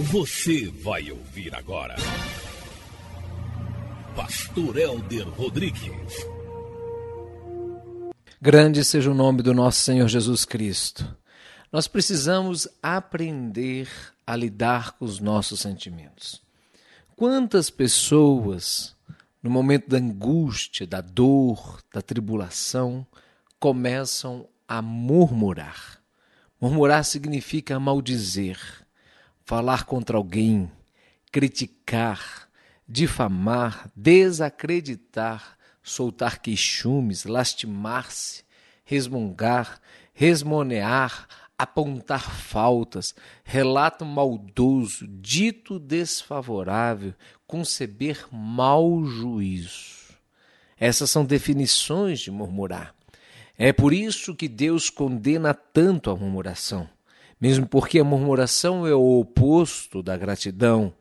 Você vai ouvir agora. Pastor Helder Rodrigues. Grande seja o nome do nosso Senhor Jesus Cristo. Nós precisamos aprender a lidar com os nossos sentimentos. Quantas pessoas, no momento da angústia, da dor, da tribulação, começam a murmurar? Murmurar significa maldizer, falar contra alguém, criticar, difamar, desacreditar, soltar queixumes, lastimar-se, resmungar, resmonear, apontar faltas, relato maldoso, dito desfavorável, conceber mau juízo. Essas são definições de murmurar. É por isso que Deus condena tanto a murmuração, mesmo porque a murmuração é o oposto da gratidão,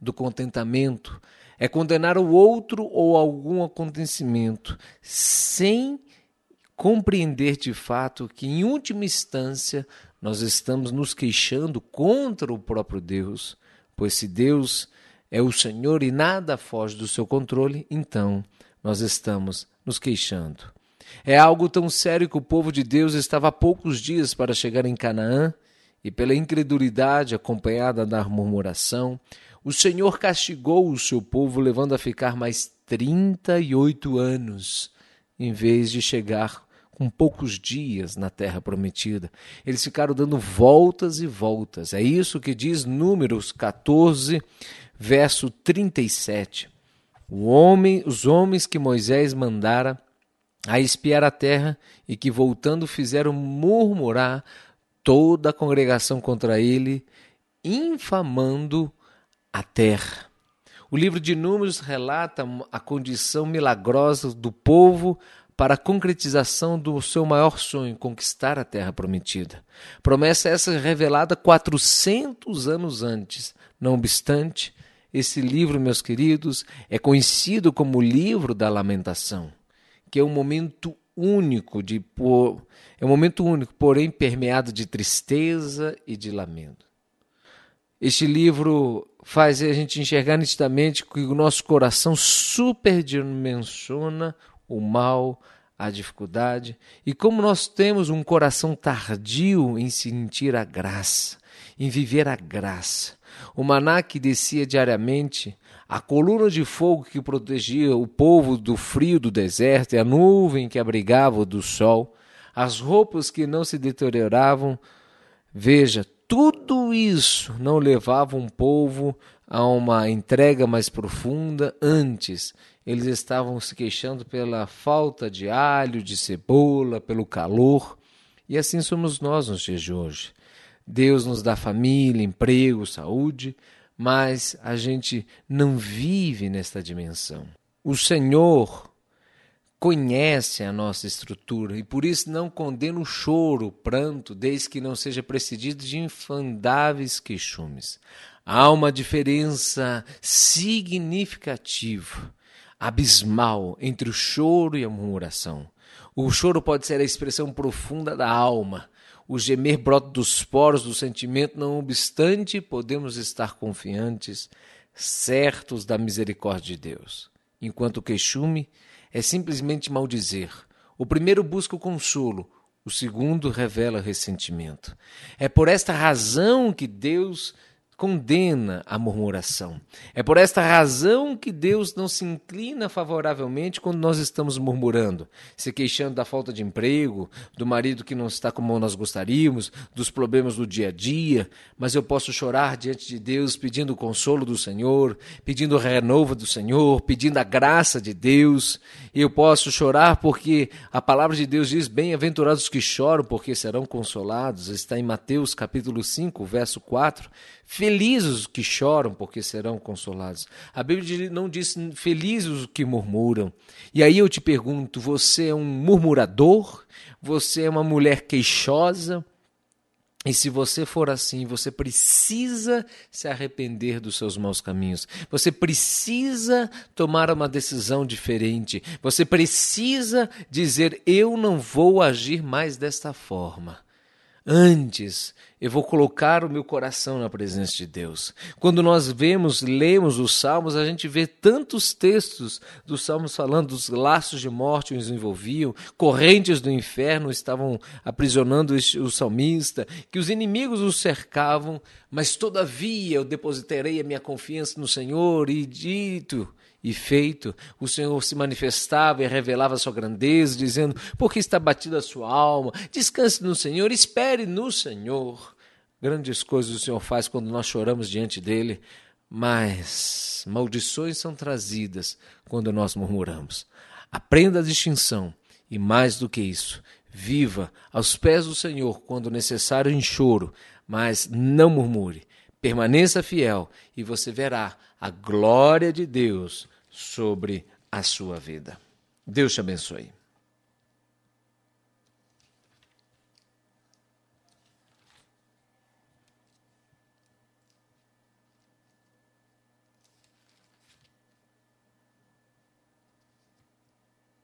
do contentamento, é condenar o outro ou algum acontecimento sem compreender de fato que, em última instância, nós estamos nos queixando contra o próprio Deus, pois se Deus é o Senhor e nada foge do seu controle, então nós estamos nos queixando. É algo tão sério que o povo de Deus estava a poucos dias para chegar em Canaã e, pela incredulidade acompanhada da murmuração, o Senhor castigou o seu povo, levando a ficar mais 38 anos, em vez de chegar com poucos dias na terra prometida. Eles ficaram dando voltas e voltas. É isso que diz Números 14, verso 37. O homem, os homens que Moisés mandara a espiar a terra e que, voltando, fizeram murmurar toda a congregação contra ele, infamando a terra. O livro de Números relata a condição milagrosa do povo para a concretização do seu maior sonho, conquistar a terra prometida. Promessa essa revelada 400 anos antes. Não obstante, esse livro, meus queridos, é conhecido como o livro da lamentação que é um momento único de é um momento único, porém permeado de tristeza e de lamento. Este livro faz a gente enxergar nitidamente que o nosso coração superdimensiona o mal, a dificuldade e como nós temos um coração tardio em sentir a graça, em viver a graça. O maná que descia diariamente a coluna de fogo que protegia o povo do frio do deserto e a nuvem que abrigava do sol, as roupas que não se deterioravam. Veja, tudo isso não levava um povo a uma entrega mais profunda. Antes, eles estavam se queixando pela falta de alho, de cebola, pelo calor. E assim somos nós nos dias de hoje. Deus nos dá família, emprego, saúde, mas a gente não vive nesta dimensão. O Senhor conhece a nossa estrutura e por isso não condena o choro, o pranto, desde que não seja precedido de infandáveis queixumes. Há uma diferença significativa, abismal, entre o choro e a murmuração. O choro pode ser a expressão profunda da alma, o gemer brota dos poros do sentimento, não obstante, podemos estar confiantes, certos da misericórdia de Deus. Enquanto o queixume é simplesmente maldizer. O primeiro busca o consolo, o segundo revela ressentimento. É por esta razão que Deus condena a murmuração. É por esta razão que Deus não se inclina favoravelmente quando nós estamos murmurando, se queixando da falta de emprego, do marido que não está como nós gostaríamos, dos problemas do dia a dia, mas eu posso chorar diante de Deus pedindo o consolo do Senhor, pedindo o renovo do Senhor, pedindo a graça de Deus. E eu posso chorar porque a palavra de Deus diz: "Bem-aventurados que choram, porque serão consolados". Está em Mateus capítulo 5, verso 4. Felizes os que choram, porque serão consolados. A Bíblia não diz felizes os que murmuram. E aí eu te pergunto: você é um murmurador? Você é uma mulher queixosa? E se você for assim, você precisa se arrepender dos seus maus caminhos. Você precisa tomar uma decisão diferente. Você precisa dizer: eu não vou agir mais desta forma. Antes, eu vou colocar o meu coração na presença de Deus. Quando nós vemos, lemos os Salmos, a gente vê tantos textos dos Salmos falando dos laços de morte que os envolviam, correntes do inferno estavam aprisionando o salmista, que os inimigos o cercavam, mas todavia eu depositarei a minha confiança no Senhor e dito e feito, o Senhor se manifestava e revelava a sua grandeza, dizendo: Porque está batida a sua alma, descanse no Senhor, espere no Senhor. Grandes coisas o Senhor faz quando nós choramos diante dele, mas maldições são trazidas quando nós murmuramos. Aprenda a distinção e, mais do que isso, viva aos pés do Senhor quando necessário em choro, mas não murmure. Permaneça fiel e você verá a glória de Deus sobre a sua vida. Deus te abençoe.